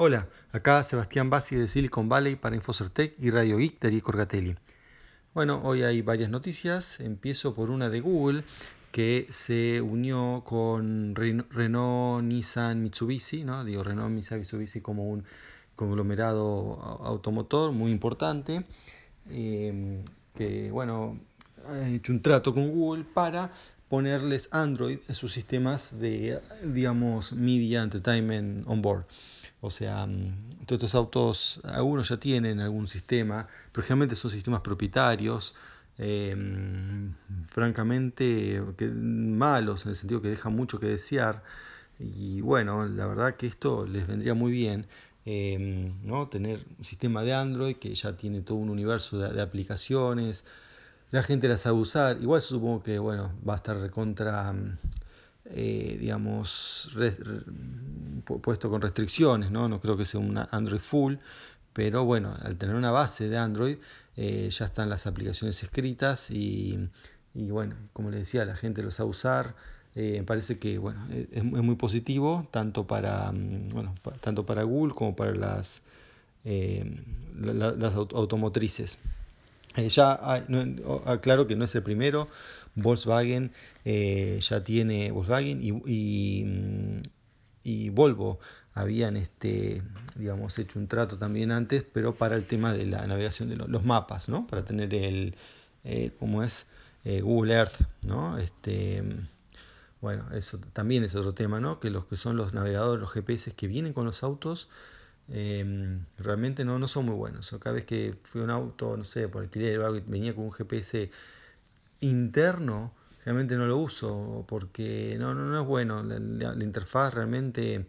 Hola, acá Sebastián Bassi de Silicon Valley para Infocertec y Radio Geek de Corgatelli. Bueno, hoy hay varias noticias. Empiezo por una de Google que se unió con Renault, Nissan, Mitsubishi, ¿no? Digo Renault, Nissan, Mitsubishi como un conglomerado automotor muy importante. Eh, que bueno, ha hecho un trato con Google para ponerles Android en sus sistemas de, digamos, media entertainment on board. O sea, mm, todos estos autos, algunos ya tienen algún sistema, pero generalmente son sistemas propietarios, em, francamente malos, en el sentido que dejan mucho que desear. Y bueno, la verdad que esto les vendría muy bien. Em, ¿no? tener un sistema de Android que ya tiene todo un universo de, aplicaciones, la gente las sabe usar, igual supongo que bueno, va a estar recontra mm, eh, digamos, puesto con restricciones, ¿no? No creo que sea un Android full, pero bueno, al tener una base de Android, eh, ya están las aplicaciones escritas y, bueno, como les decía, la gente los sabe usar. Eh, parece que bueno, es, muy positivo tanto para, mm, bueno, tanto para Google como para las, las automotrices. ya aclaro que no es el primero, Volkswagen eh, ya tiene Volkswagen y, Volvo habían este digamos hecho un trato también antes pero para el tema de la navegación de los mapas no para tener el eh, como es eh, Google Earth no este bueno eso también es otro tema no que los que son los navegadores los GPS que vienen con los autos em, realmente no, son muy buenos. Cada vez que fui a un auto, no sé, por alquiler venía con un GPS interno realmente no lo uso porque no, no, es bueno. La, interfaz realmente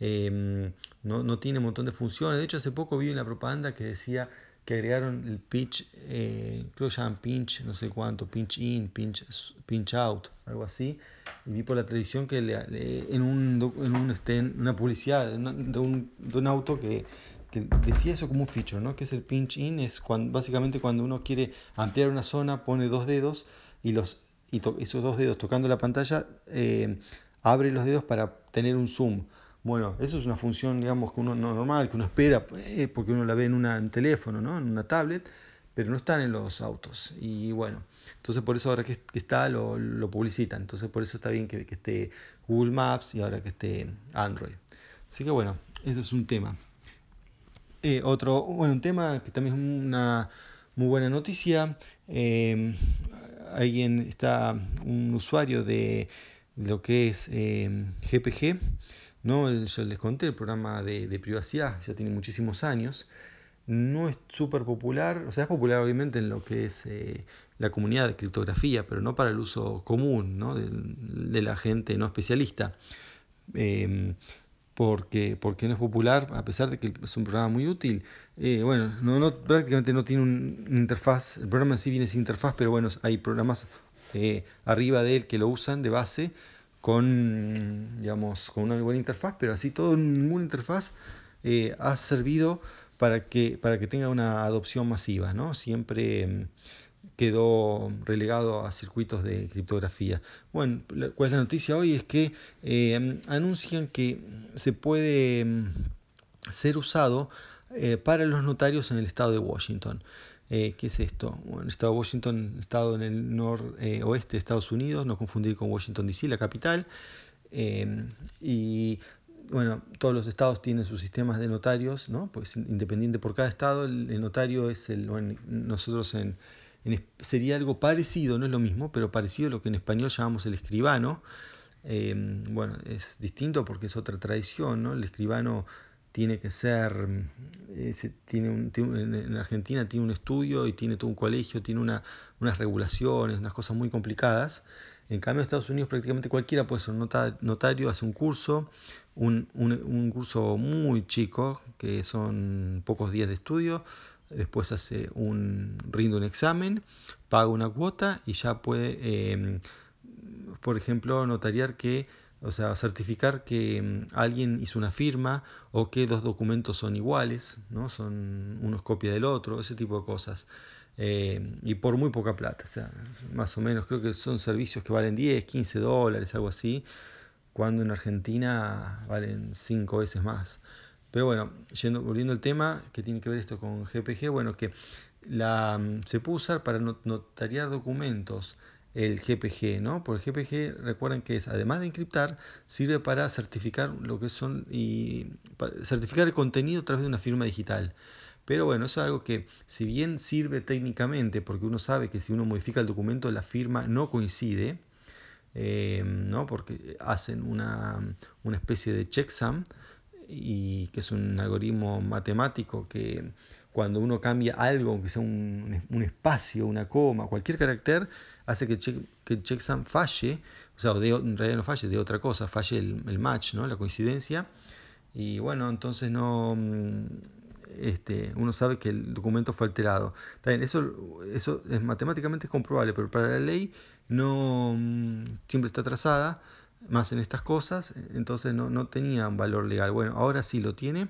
em, no, tiene un montón de funciones. De hecho, hace poco vi una propaganda que decía que agregaron el pitch, eh, creo que llaman pinch, no sé cuánto, pinch in, pinch, pinch out, algo así. Y vi por la televisión que en, un, en un, este, una publicidad de, un, de un auto que que decía eso como un feature, ¿no? que es el pinch in, es cuando, básicamente cuando uno quiere ampliar una zona, pone dos dedos y, los, y esos dos dedos tocando la pantalla eh, abre los dedos para tener un zoom. Bueno, eso es una función, digamos, que uno normal, que uno espera, eh, porque uno la ve en un teléfono, ¿no? en una tablet, pero no están en los autos. Y bueno, entonces por eso ahora que, está lo, lo, publicitan. Entonces por eso está bien que esté Google Maps y ahora que esté Android. Así que bueno, eso es un tema. Eh, otro, bueno, un tema que también es una muy buena noticia. Eh, alguien está, un usuario de lo que es GPG, eh, ¿no? yo les conté, el programa de, privacidad, ya tiene muchísimos años. No es súper popular, o sea, es popular obviamente en lo que es la comunidad de criptografía, pero no para el uso común ¿no? de, la gente no especialista porque, porque no es popular, a pesar de que es un programa muy útil. Eh, bueno, no, prácticamente no tiene una interfaz, el programa en sí viene sin interfaz, pero bueno, hay programas eh, arriba de él que lo usan de base con, digamos, con una buena interfaz, pero así todo, ninguna interfaz eh, ha servido para que, para que tenga una adopción masiva, ¿no? Siempre quedó relegado a circuitos de criptografía. Bueno, cuál es la noticia hoy es que eh, anuncian que se puede mm, ser usado eh, para los notarios en el estado de Washington. Eh, ¿Qué es esto? Bueno, el estado de Washington, estado en el noroeste de Estados Unidos, no confundir con Washington DC, la capital. y bueno, todos los estados tienen sus sistemas de notarios, ¿no? Pues independiente por cada estado, el, notario es el, nosotros en, sería algo parecido, no es lo mismo, pero parecido a lo que en español llamamos el escribano. Eh, bueno, es distinto porque es otra tradición, ¿no? El escribano tiene que ser, eh, tiene, un, en Argentina tiene un estudio y tiene todo un colegio, tiene una, unas regulaciones, unas cosas muy complicadas. En cambio, en Estados Unidos prácticamente cualquiera puede ser notario, hace un curso, un, un curso muy chico, que son pocos días de estudio, después hace un, rinde un examen, paga una cuota y ya puede, em, por ejemplo, notariar que, o sea, certificar que em, alguien hizo una firma o que dos documentos son iguales, ¿no? son unos copia del otro, ese tipo de cosas. Em, y por muy poca plata, o sea, más o menos creo que son servicios que valen 10, 15 dólares, algo así, cuando en Argentina valen 5 veces más. Pero bueno, volviendo al tema, que tiene que ver esto con GPG, bueno, que mm, se puede usar para notariar documentos el GPG, ¿no? Por el GPG, recuerden que es, además de encriptar, sirve para certificar lo que son y certificar el contenido a través de una firma digital. Pero bueno, es algo que si bien sirve técnicamente, porque uno sabe que si uno modifica el documento la firma no coincide, eh, ¿no? porque hacen una, una especie de checksum, y que es un algoritmo matemático que cuando uno cambia algo, aunque sea un, un espacio, una coma, cualquier carácter, hace que, que el checksum falle, o sea, de, en realidad no falle, de otra cosa, falle el, match, ¿no? la coincidencia. Y bueno, entonces no, mm, este, uno sabe que el documento fue alterado. También eso, eso es matemáticamente comprobable, pero para la ley no mm, siempre está trazada, más en estas cosas, entonces no, no tenía valor legal. Bueno, ahora sí lo tiene.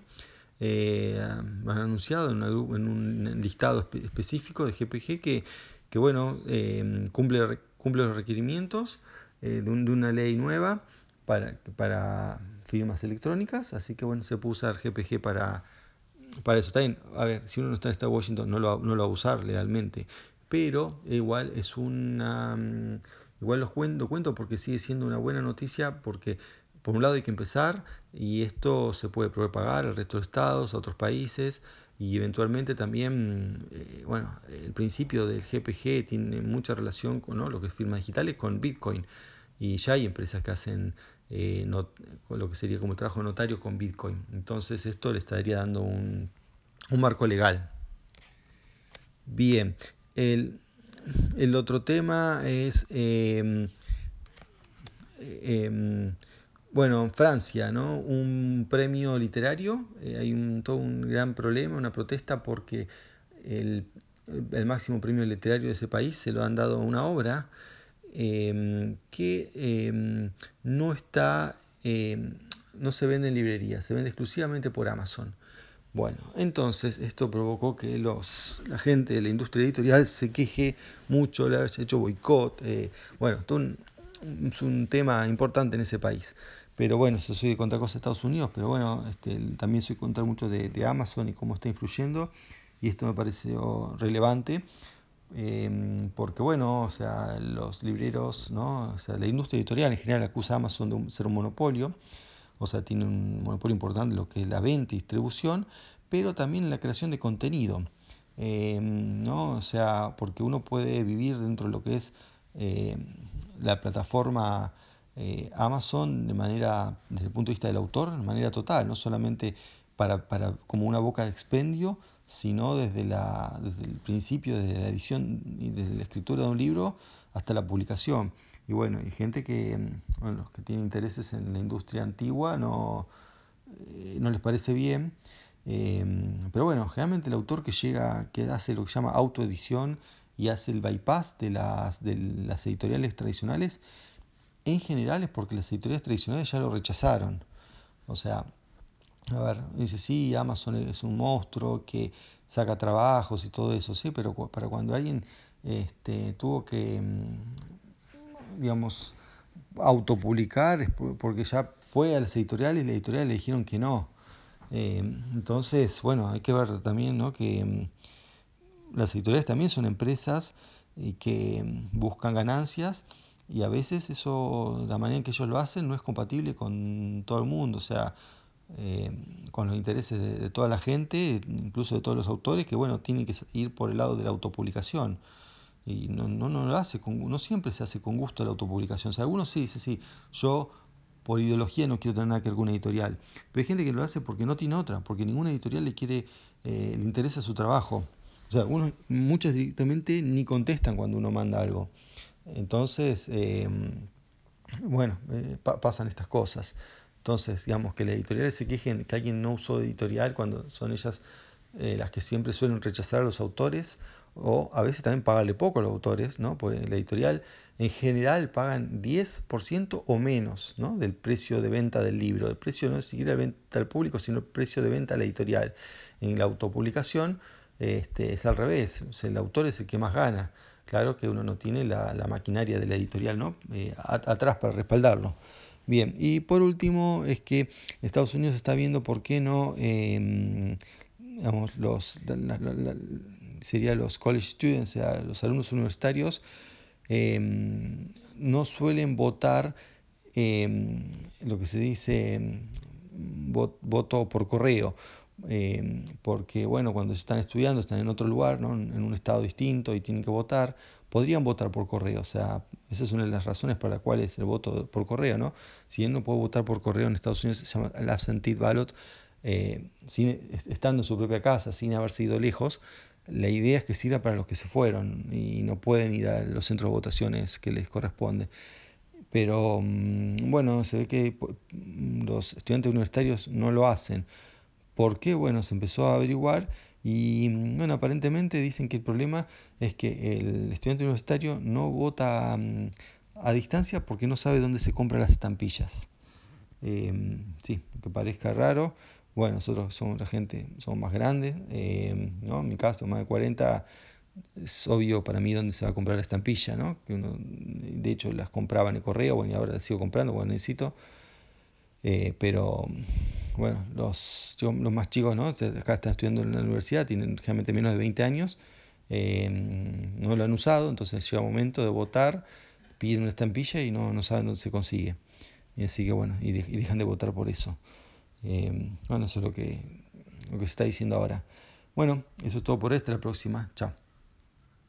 Eh, han anunciado en, un listado específico de GPG que, que bueno, eh, cumple, cumple los requerimientos eh, de, una ley nueva para, para firmas electrónicas, así que bueno, se puede usar GPG para, para eso. También, a ver, si uno no está en Washington, no lo, no lo va a usar legalmente, pero igual es una... Igual los cuento, cuento porque sigue siendo una buena noticia porque por un lado hay que empezar y esto se puede propagar al resto de estados, a otros países y eventualmente también, eh, bueno, el principio del GPG tiene mucha relación con lo que es firmas digitales con Bitcoin y ya hay empresas que hacen eh, lo que sería como trabajo notario con Bitcoin. Entonces esto le estaría dando un, un marco legal. Bien, el, el otro tema es... Eh, eh, bueno, Francia, ¿no? Un premio literario, eh, hay un, todo un gran problema, una protesta porque el, máximo premio literario de ese país se lo han dado a una obra eh, que no está, no se vende en librería, se vende exclusivamente por Amazon. Bueno, entonces esto provocó que los, la gente de la industria editorial se queje mucho, le haya hecho boicot. bueno, esto un, es un tema importante en ese país. Pero bueno, yo soy contra cosas de Estados Unidos, pero bueno, este, también soy contra mucho de, de, Amazon y cómo está influyendo. Y esto me pareció relevante. Eh, porque bueno, o sea, los libreros, ¿no? o sea, la industria editorial en general acusa a Amazon de ser un monopolio, o sea, tiene un monopolio importante lo que es la venta y distribución, pero también la creación de contenido, eh, ¿no? O sea, porque uno puede vivir dentro de lo que es eh, la plataforma eh, Amazon de manera, desde el punto de vista del autor, de manera total, no solamente para, para como una boca de expendio, sino desde, la, desde el principio, desde la edición y desde la escritura de un libro hasta la publicación. Y bueno, hay gente que, bueno, que tiene intereses en la industria antigua, no, eh, no les parece bien. Eh, pero bueno, generalmente el autor que llega, que hace lo que se llama autoedición y hace el bypass de las, de las editoriales tradicionales, en general es porque las editoriales tradicionales ya lo rechazaron. O sea, a ver, dice, sí, Amazon es un monstruo que saca trabajos y todo eso, sí, pero para cuando alguien este, tuvo que, mm, digamos, autopublicar, porque ya fue a las editoriales y las editoriales le dijeron que no. Eh, entonces, bueno, hay que ver también ¿no? que mm, las editoriales también son empresas y que mm, buscan ganancias y a veces eso, la manera en que ellos lo hacen no es compatible con todo el mundo, o sea, eh, con los intereses de, toda la gente, incluso de todos los autores, que bueno, tienen que ir por el lado de la autopublicación. Y no, no, no lo hace con, no siempre se hace con gusto la autopublicación. O sea, algunos sí dicen, sí, yo por ideología no quiero tener nada que ver con una editorial. Pero hay gente que lo hace porque no tiene otra, porque ninguna editorial le quiere, eh, le interesa su trabajo. O sea, directamente ni contestan cuando uno manda algo. Entonces, eh, bueno, eh, pa pasan estas cosas. Entonces, digamos que las editoriales se quejen que alguien no usó editorial cuando son ellas eh, las que siempre suelen rechazar a los autores o a veces también pagarle poco a los autores, ¿no? Pues la editorial en general pagan 10% o menos ¿no? del precio de venta del libro. El precio no es siquiera de venta al público, sino el precio de venta a la editorial. En la autopublicación este, es al revés, o sea, el autor es el que más gana. Claro que uno no tiene la, la maquinaria de la editorial ¿no? Eh, atrás para respaldarlo. Bien, y por último es que Estados Unidos está viendo por qué no, em, los, sería los college students, o sea, los alumnos universitarios, em, no suelen votar em, lo que se dice voto por correo. porque bueno, cuando están estudiando, están en otro lugar, en un estado distinto y tienen que votar, podrían votar por correo. O sea, esa es una de las razones para las cuales el voto por correo, ¿no? Si él no puede votar por correo en Estados Unidos, se llama el absentee ballot, eh, estando en su propia casa, sin haberse ido lejos, la idea es que sirva para los que se fueron y no pueden ir a los centros de votaciones que les corresponde. Pero mm, bueno, se ve que los estudiantes universitarios no lo hacen. ¿Por qué? Bueno, se empezó a averiguar y mm, bueno, aparentemente dicen que el problema es que el estudiante universitario no vota mm, a distancia porque no sabe dónde se compran las estampillas. Em, sí, que parezca raro. Bueno, nosotros somos la gente, somos más grandes, em, ¿no? En mi caso, más de 40, es obvio para mí dónde se va a comprar la estampilla, ¿no? Que uno, de hecho, las compraba en el correo, bueno, y ahora las sigo comprando cuando necesito. Eh, pero bueno, los, los más chicos, ¿no? Acá están estudiando en la universidad, tienen generalmente menos de 20 años, eh, no lo han usado, entonces llega el momento de votar, piden una estampilla y no, no saben dónde se consigue. Y así que bueno, y, dejan de votar por eso. Eh, bueno, eso es lo que, lo que se está diciendo ahora. Bueno, eso es todo por esta, la próxima. Chao.